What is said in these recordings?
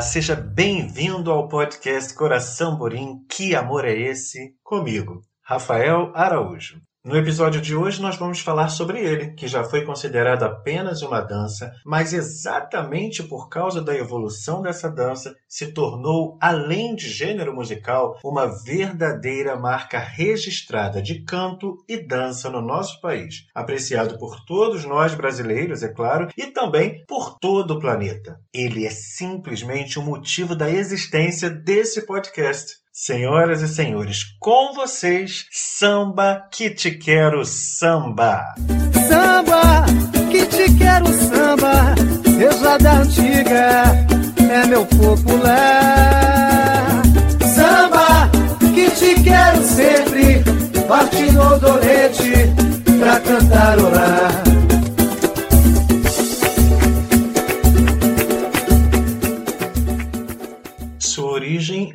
Seja bem-vindo ao podcast Coração Borim. Que amor é esse? Comigo, Rafael Araújo. No episódio de hoje, nós vamos falar sobre ele, que já foi considerado apenas uma dança, mas exatamente por causa da evolução dessa dança, se tornou, além de gênero musical, uma verdadeira marca registrada de canto e dança no nosso país, apreciado por todos nós brasileiros, é claro, e também por todo o planeta. Ele é simplesmente o motivo da existência desse podcast. Senhoras e senhores, com vocês, samba que te quero samba. Samba que te quero samba, seja da antiga, é meu popular. Samba que te quero sempre, partindo o dolete pra cantarolar. origem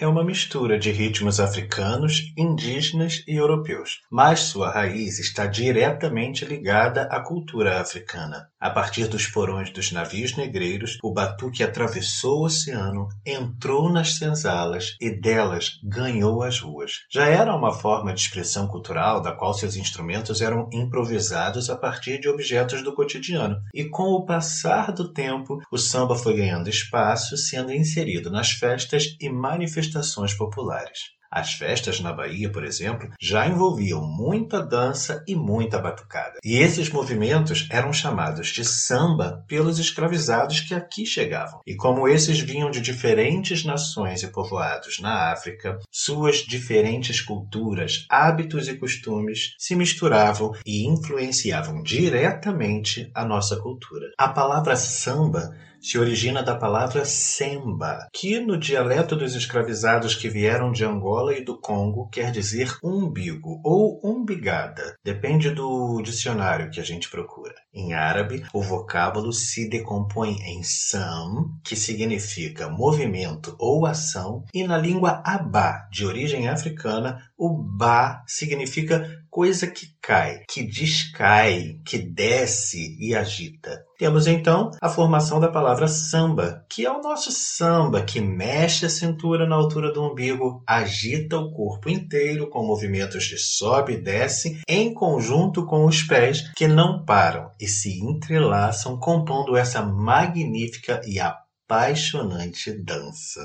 é uma mistura de ritmos africanos, indígenas e europeus, mas sua raiz está diretamente ligada à cultura africana. A partir dos porões dos navios negreiros, o batuque atravessou o oceano, entrou nas senzalas e delas ganhou as ruas. Já era uma forma de expressão cultural da qual seus instrumentos eram improvisados a partir de objetos do cotidiano. E com o passar do tempo, o samba foi ganhando espaço, sendo inserido nas festas e manifestações populares. As festas na Bahia, por exemplo, já envolviam muita dança e muita batucada. E esses movimentos eram chamados de samba pelos escravizados que aqui chegavam. E como esses vinham de diferentes nações e povoados na África, suas diferentes culturas, hábitos e costumes se misturavam e influenciavam diretamente a nossa cultura. A palavra samba se origina da palavra semba, que no dialeto dos escravizados que vieram de Angola e do Congo quer dizer umbigo ou umbigada, depende do dicionário que a gente procura. Em árabe, o vocábulo se decompõe em sam, que significa movimento ou ação, e na língua abá, de origem africana, o ba significa coisa que cai, que descai, que desce e agita. Temos então a formação da palavra samba, que é o nosso samba que mexe a cintura na altura do umbigo, agita o corpo inteiro com movimentos de sobe e desce, em conjunto com os pés que não param e se entrelaçam, compondo essa magnífica e apaixonante dança.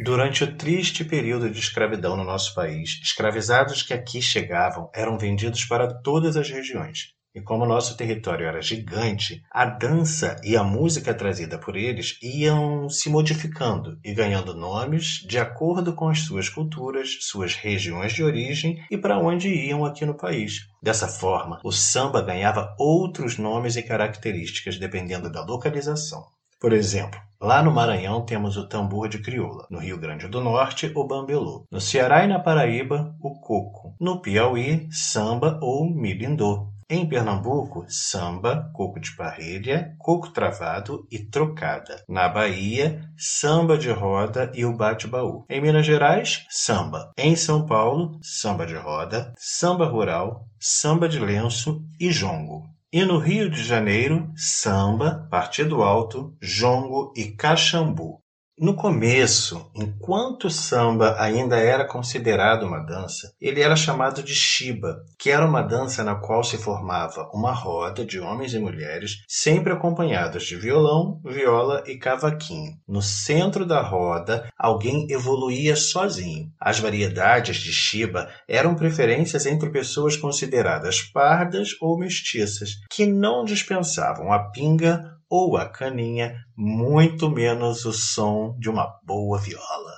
Durante o triste período de escravidão no nosso país, escravizados que aqui chegavam eram vendidos para todas as regiões. E como nosso território era gigante, a dança e a música trazida por eles iam se modificando e ganhando nomes de acordo com as suas culturas, suas regiões de origem e para onde iam aqui no país. Dessa forma, o samba ganhava outros nomes e características dependendo da localização. Por exemplo, lá no Maranhão temos o tambor de crioula, no Rio Grande do Norte, o bambelô, no Ceará e na Paraíba, o coco, no Piauí, samba ou milindô, em Pernambuco, samba, coco de parrilha, coco travado e trocada. Na Bahia, samba de roda e o bate-baú. Em Minas Gerais, samba. Em São Paulo, samba de roda, samba rural, samba de lenço e jongo. E no Rio de Janeiro, samba, partido alto, jongo e caxambu. No começo, enquanto o samba ainda era considerado uma dança, ele era chamado de shiba, que era uma dança na qual se formava uma roda de homens e mulheres, sempre acompanhados de violão, viola e cavaquinho. No centro da roda, alguém evoluía sozinho. As variedades de shiba eram preferências entre pessoas consideradas pardas ou mestiças, que não dispensavam a pinga ou a caninha, muito menos o som de uma boa viola.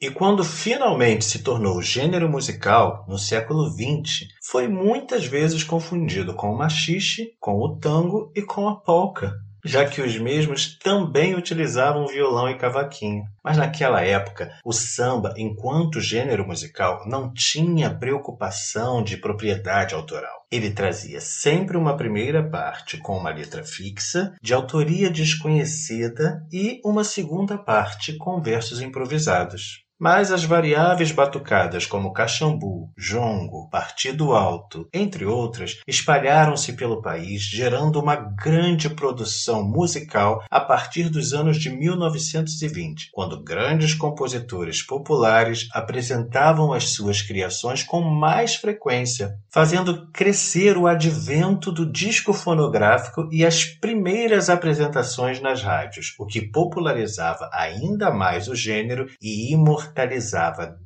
E quando finalmente se tornou gênero musical, no século XX, foi muitas vezes confundido com o machixe, com o tango e com a polca, já que os mesmos também utilizavam violão e cavaquinho. Mas naquela época, o samba, enquanto gênero musical, não tinha preocupação de propriedade autoral. Ele trazia sempre uma primeira parte com uma letra fixa, de autoria desconhecida, e uma segunda parte com versos improvisados. Mas as variáveis batucadas como caxambu, jongo, partido alto, entre outras, espalharam-se pelo país, gerando uma grande produção musical a partir dos anos de 1920, quando grandes compositores populares apresentavam as suas criações com mais frequência, fazendo crescer o advento do disco fonográfico e as primeiras apresentações nas rádios, o que popularizava ainda mais o gênero e imortalizava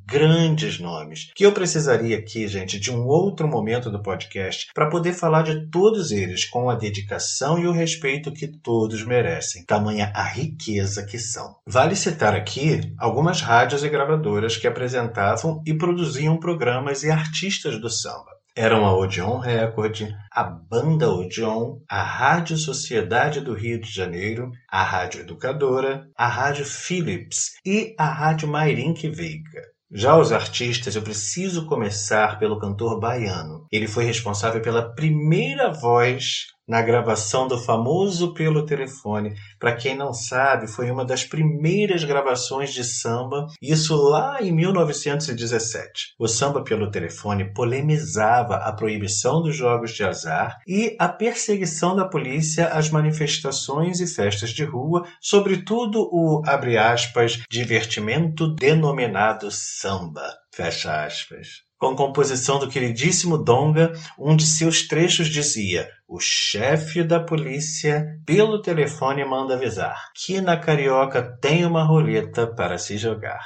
grandes nomes, que eu precisaria aqui, gente, de um outro momento do podcast para poder falar de todos eles com a dedicação e o respeito que todos merecem, tamanha a riqueza que são. Vale citar aqui algumas rádios e gravadoras que apresentavam e produziam programas e artistas do samba eram a Odeon Record, a Banda Odeon, a Rádio Sociedade do Rio de Janeiro, a Rádio Educadora, a Rádio Philips e a Rádio Mairink Veiga. Já os artistas, eu preciso começar pelo cantor baiano. Ele foi responsável pela primeira voz na gravação do famoso Pelo Telefone. Para quem não sabe, foi uma das primeiras gravações de samba, isso lá em 1917. O samba pelo telefone polemizava a proibição dos jogos de azar e a perseguição da polícia às manifestações e festas de rua, sobretudo o, abre aspas, divertimento denominado samba. Fecha aspas com composição do queridíssimo Donga, um de seus trechos dizia: O chefe da polícia, pelo telefone, manda avisar que na carioca tem uma roleta para se jogar.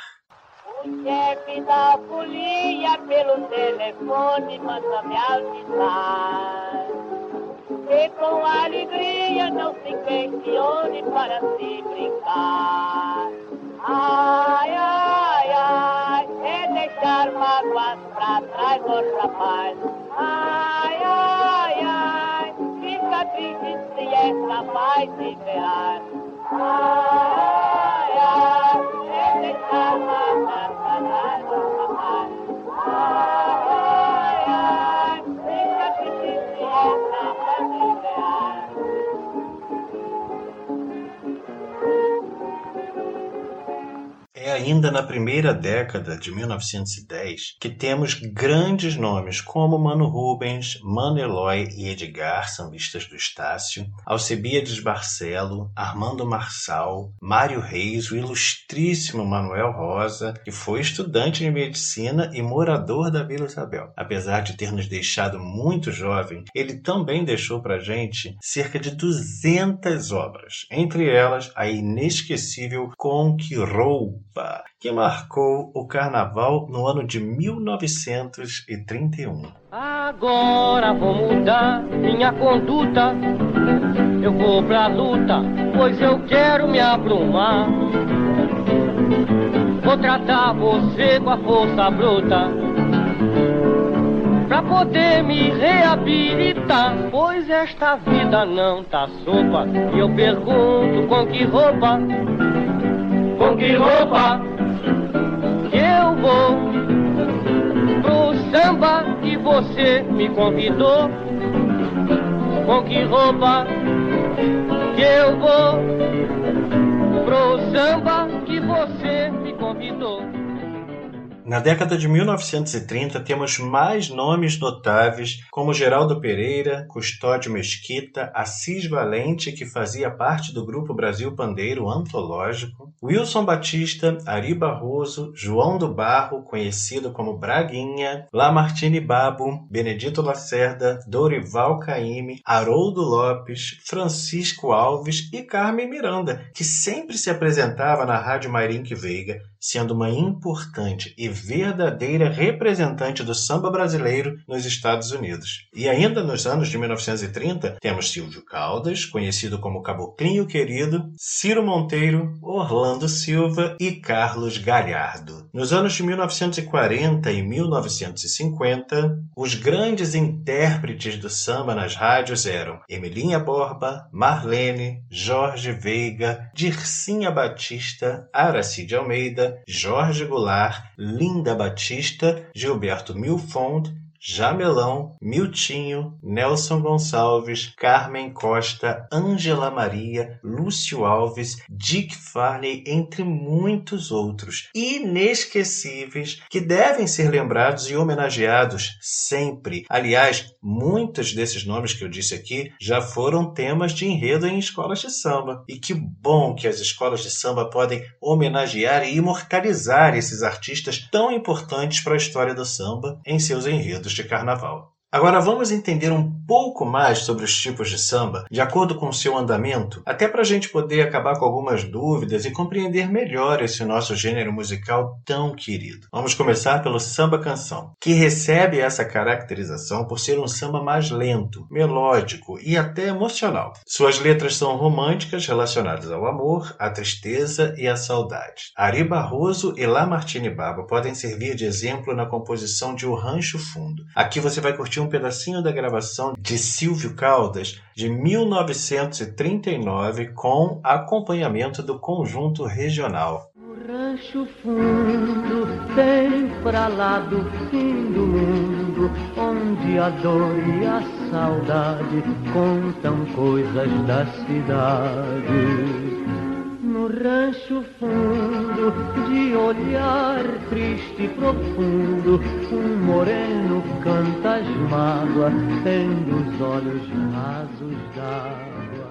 O chefe da polícia, pelo telefone, manda me avisar. E com alegria não se questione para se brincar. Ai, ai, ai, deixar mágoas pra trás, ô rapaz. Ai, ai, ai, fica triste se é capaz de ver. Ai, ainda na primeira década de 1910 que temos grandes nomes como Mano Rubens, Mano Eloy e Edgar, sambistas do Estácio, Alcebiades Barcelo, Armando Marçal, Mário Reis, o ilustríssimo Manuel Rosa, que foi estudante de medicina e morador da Vila Isabel. Apesar de ter nos deixado muito jovem, ele também deixou para gente cerca de 200 obras, entre elas a inesquecível Com que marcou o carnaval no ano de 1931. Agora vou mudar minha conduta. Eu vou pra luta, pois eu quero me abrumar. Vou tratar você com a força bruta. Pra poder me reabilitar, pois esta vida não tá sopa. E eu pergunto com que roupa, com que roupa que eu vou pro samba que você me convidou. Com que roupa que eu vou pro samba que você. Na década de 1930, temos mais nomes notáveis como Geraldo Pereira, Custódio Mesquita, Assis Valente, que fazia parte do grupo Brasil Pandeiro Antológico, Wilson Batista, Ari Barroso, João do Barro, conhecido como Braguinha, Lamartine Babo, Benedito Lacerda, Dorival Caymmi, Haroldo Lopes, Francisco Alves e Carmen Miranda, que sempre se apresentava na Rádio Mairink Veiga, sendo uma importante e verdadeira representante do samba brasileiro nos Estados Unidos. E ainda nos anos de 1930, temos Silvio Caldas, conhecido como Caboclinho Querido, Ciro Monteiro, Orlando Silva e Carlos Galhardo. Nos anos de 1940 e 1950, os grandes intérpretes do samba nas rádios eram Emilinha Borba, Marlene, Jorge Veiga, Dircinha Batista, Aracide Almeida, Jorge Goulart, Linda Batista, Gilberto Milfond, Jamelão, Miltinho, Nelson Gonçalves, Carmen Costa, Ângela Maria, Lúcio Alves, Dick Farney, entre muitos outros inesquecíveis que devem ser lembrados e homenageados sempre. Aliás, muitos desses nomes que eu disse aqui já foram temas de enredo em escolas de samba. E que bom que as escolas de samba podem homenagear e imortalizar esses artistas tão importantes para a história do samba em seus enredos de carnaval. Agora vamos entender um pouco mais sobre os tipos de samba, de acordo com o seu andamento, até para a gente poder acabar com algumas dúvidas e compreender melhor esse nosso gênero musical tão querido. Vamos começar pelo samba canção, que recebe essa caracterização por ser um samba mais lento, melódico e até emocional. Suas letras são românticas relacionadas ao amor, à tristeza e à saudade. Ari Barroso e Lamartine Baba podem servir de exemplo na composição de O Rancho Fundo. Aqui você vai curtir um pedacinho da gravação de Silvio Caldas de 1939 com acompanhamento do conjunto regional. No rancho fundo, bem pra lá do fim do mundo, onde a dor e a saudade contam coisas da cidade. No rancho fundo, de olhar triste e profundo, um moreno canta as mágoas, tendo os olhos rasos d'água.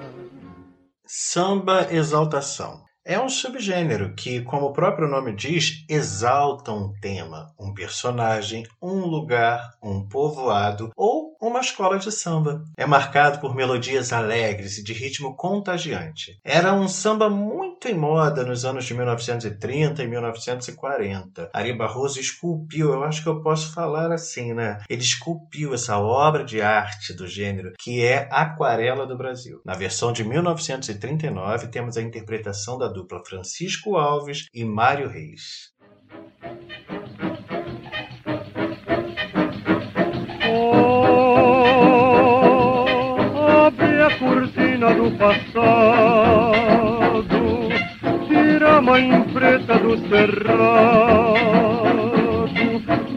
Samba exaltação. É um subgênero que, como o próprio nome diz, exalta um tema, um personagem, um lugar, um povoado ou uma escola de samba. É marcado por melodias alegres e de ritmo contagiante. Era um samba muito em moda nos anos de 1930 e 1940. Ari Barroso esculpiu, eu acho que eu posso falar assim, né? Ele esculpiu essa obra de arte do gênero, que é Aquarela do Brasil. Na versão de 1939, temos a interpretação da dupla Francisco Alves e Mário Reis. Passado, tira a mãe preta do cerrado,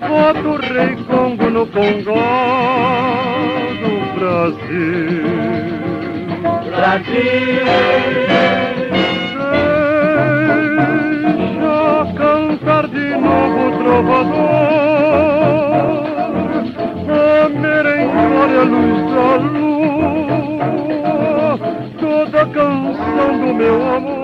bota o rei Congo no Congó do Brasil. Deixa cantar de novo o trovador a merengue a luz da lua do meu amor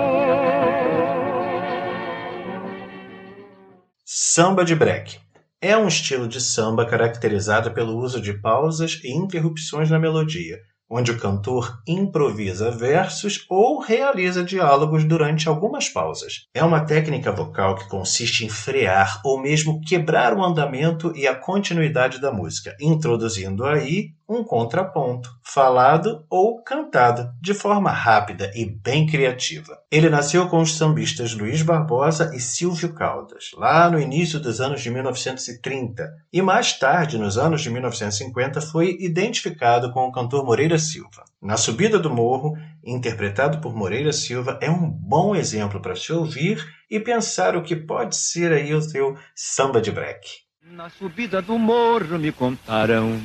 Samba de break. É um estilo de samba caracterizado pelo uso de pausas e interrupções na melodia, onde o cantor improvisa versos ou realiza diálogos durante algumas pausas. É uma técnica vocal que consiste em frear ou mesmo quebrar o andamento e a continuidade da música, introduzindo aí um contraponto, falado ou cantado, de forma rápida e bem criativa. Ele nasceu com os sambistas Luiz Barbosa e Silvio Caldas, lá no início dos anos de 1930, e mais tarde, nos anos de 1950, foi identificado com o cantor Moreira Silva. Na Subida do Morro, interpretado por Moreira Silva, é um bom exemplo para se ouvir e pensar o que pode ser aí o seu samba de break. Na subida do morro me contaram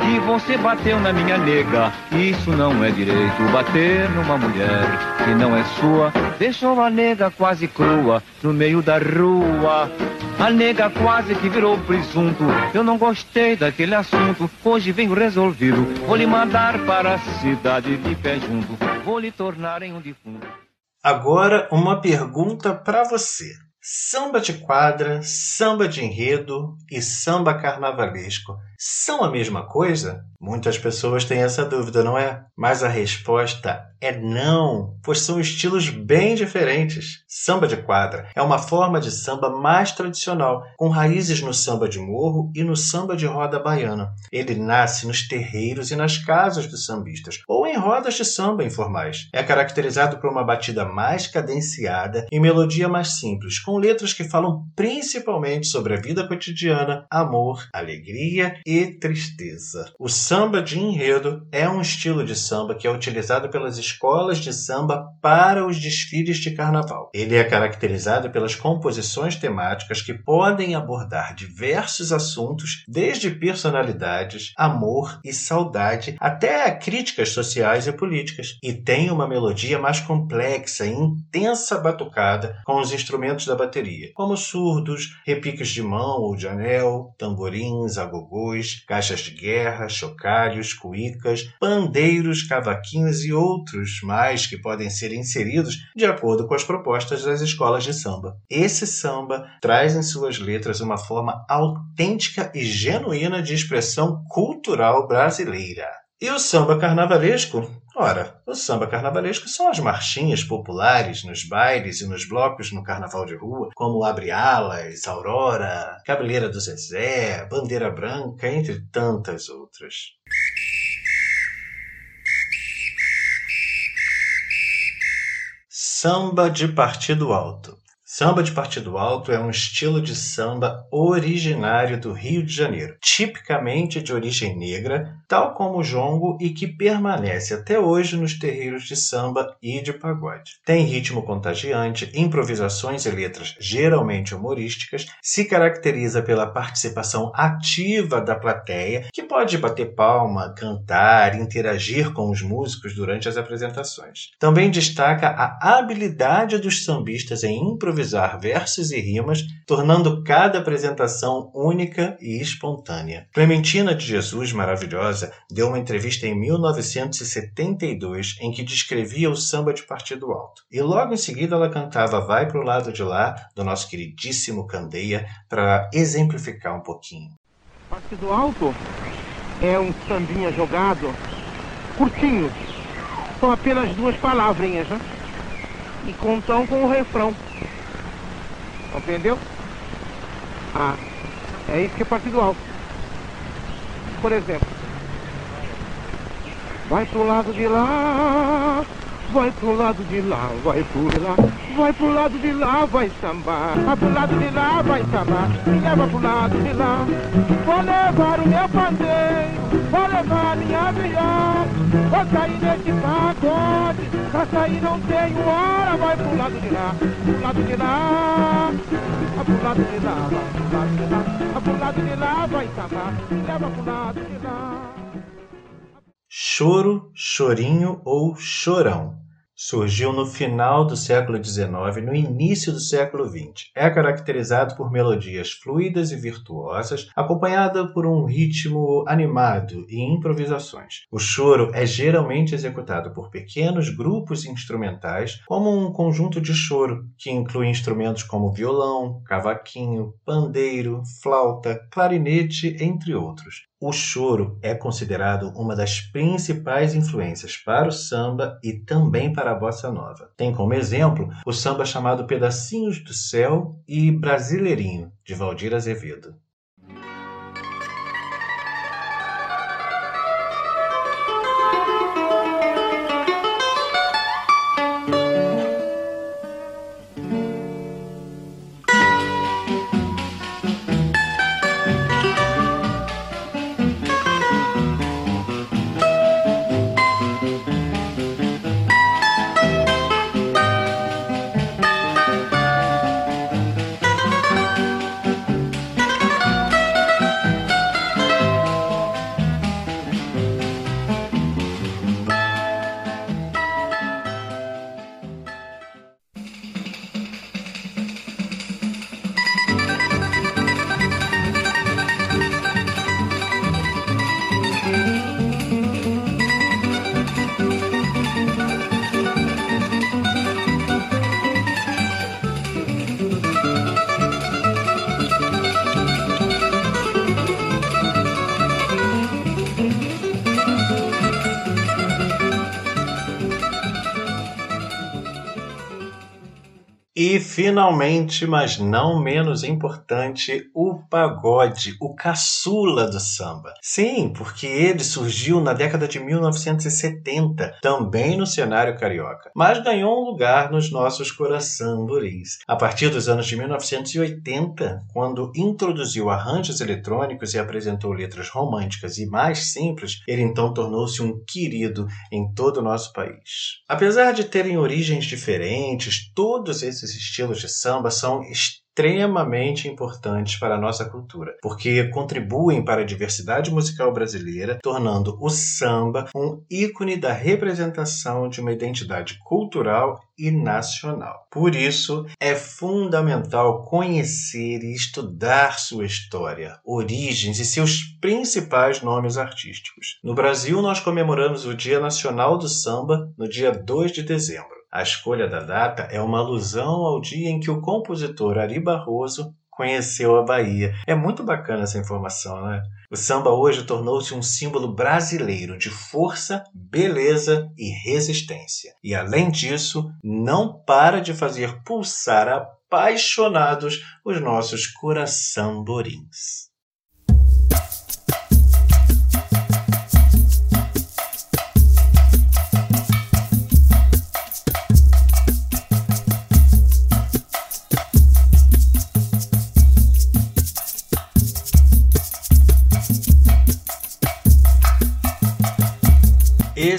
que você bateu na minha nega. Isso não é direito, bater numa mulher que não é sua. Deixou a nega quase crua no meio da rua. A nega quase que virou presunto. Eu não gostei daquele assunto. Hoje venho resolvido. Vou lhe mandar para a cidade de pé junto. Vou lhe tornar em um defunto. Agora, uma pergunta para você. Samba de quadra, samba de enredo e samba carnavalesco são a mesma coisa? Muitas pessoas têm essa dúvida, não é? Mas a resposta é não, pois são estilos bem diferentes. Samba de quadra é uma forma de samba mais tradicional, com raízes no samba de morro e no samba de roda baiana. Ele nasce nos terreiros e nas casas dos sambistas, ou em rodas de samba informais. É caracterizado por uma batida mais cadenciada e melodia mais simples, com letras que falam principalmente sobre a vida cotidiana, amor, alegria tristeza. O samba de enredo é um estilo de samba que é utilizado pelas escolas de samba para os desfiles de carnaval. Ele é caracterizado pelas composições temáticas que podem abordar diversos assuntos, desde personalidades, amor e saudade, até críticas sociais e políticas, e tem uma melodia mais complexa e intensa batucada com os instrumentos da bateria, como surdos, repiques de mão ou de anel, tamborins, agogôs, caixas de guerra, chocalhos, cuícas, pandeiros, cavaquinhos e outros mais que podem ser inseridos de acordo com as propostas das escolas de samba. Esse samba traz em suas letras uma forma autêntica e genuína de expressão cultural brasileira. E o samba carnavalesco? Ora, o samba carnavalesco são as marchinhas populares nos bailes e nos blocos no carnaval de rua, como Abre Alas, Aurora, Cabeleira do Zezé, Bandeira Branca, entre tantas outras. Samba de Partido Alto. Samba de partido alto é um estilo de samba originário do Rio de Janeiro, tipicamente de origem negra, tal como o jongo e que permanece até hoje nos terreiros de samba e de pagode. Tem ritmo contagiante, improvisações e letras geralmente humorísticas, se caracteriza pela participação ativa da plateia, que pode bater palma, cantar, interagir com os músicos durante as apresentações. Também destaca a habilidade dos sambistas em improvisar versos e rimas, tornando cada apresentação única e espontânea. Clementina de Jesus Maravilhosa deu uma entrevista em 1972 em que descrevia o samba de partido alto. E logo em seguida ela cantava Vai pro lado de lá, do nosso queridíssimo Candeia, para exemplificar um pouquinho. Partido alto é um sambinha jogado, curtinho, são apenas duas palavrinhas, né? E contam com o refrão. Entendeu? Ah, é isso que é partido alto. Por exemplo, vai pro lado de lá, vai pro lado de lá, vai pro lá, vai pro lado de lá, vai sambar, vai pro lado de lá, vai sambar, me leva pro lado de lá, vou levar o meu pandeiro, vou levar minha viola, vou sair nesse pagode, pra sair não tenho hora, vai pro lado de lá, pro lado de lá, vai pro lado de lá, vai pro lado de lá, vai pro lado de lá, vai sambar, me leva pro lado de lá. Choro, chorinho ou chorão. Surgiu no final do século XIX e no início do século XX. É caracterizado por melodias fluidas e virtuosas, acompanhada por um ritmo animado e improvisações. O choro é geralmente executado por pequenos grupos instrumentais, como um conjunto de choro, que inclui instrumentos como violão, cavaquinho, pandeiro, flauta, clarinete, entre outros. O choro é considerado uma das principais influências para o samba e também para a bossa nova. Tem como exemplo o samba chamado Pedacinhos do Céu e Brasileirinho, de Valdir Azevedo. E finalmente, mas não menos importante, o pagode, o caçula do samba. Sim, porque ele surgiu na década de 1970, também no cenário carioca, mas ganhou um lugar nos nossos coraçamboris. A partir dos anos de 1980, quando introduziu arranjos eletrônicos e apresentou letras românticas e mais simples, ele então tornou-se um querido em todo o nosso país. Apesar de terem origens diferentes, todos esses esses estilos de samba são extremamente importantes para a nossa cultura, porque contribuem para a diversidade musical brasileira, tornando o samba um ícone da representação de uma identidade cultural e nacional. Por isso, é fundamental conhecer e estudar sua história, origens e seus principais nomes artísticos. No Brasil, nós comemoramos o Dia Nacional do Samba no dia 2 de dezembro. A escolha da data é uma alusão ao dia em que o compositor Ari Barroso conheceu a Bahia. É muito bacana essa informação, né? O samba hoje tornou-se um símbolo brasileiro de força, beleza e resistência. E além disso, não para de fazer pulsar apaixonados os nossos coração-borins.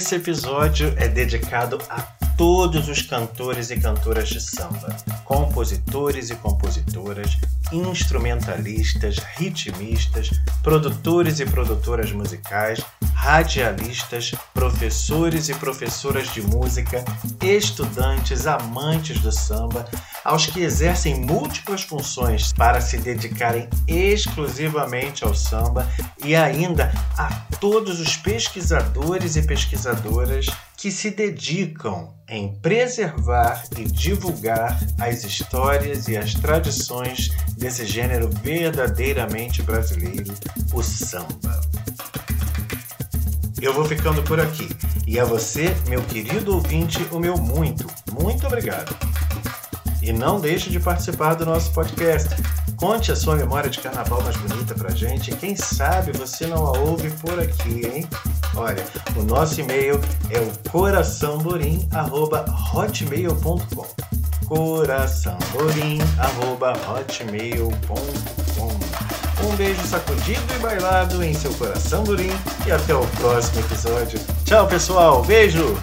Esse episódio é dedicado a todos os cantores e cantoras de samba, compositores e compositoras, instrumentalistas, ritmistas, produtores e produtoras musicais, radialistas, professores e professoras de música, estudantes, amantes do samba, aos que exercem múltiplas funções para se dedicarem exclusivamente ao samba e ainda a todos os pesquisadores e pesquisadoras que se dedicam em preservar e divulgar as histórias e as tradições desse gênero verdadeiramente brasileiro, o samba. Eu vou ficando por aqui. E a você, meu querido ouvinte, o meu muito, muito obrigado. E não deixe de participar do nosso podcast. Conte a sua memória de carnaval mais bonita pra gente. E quem sabe você não a ouve por aqui, hein? Olha, o nosso e-mail é o coraçãoborim.hotmail.com coraçãoborim.hotmail.com Um beijo sacudido e bailado em seu coração, Borim. E até o próximo episódio. Tchau, pessoal. Beijo!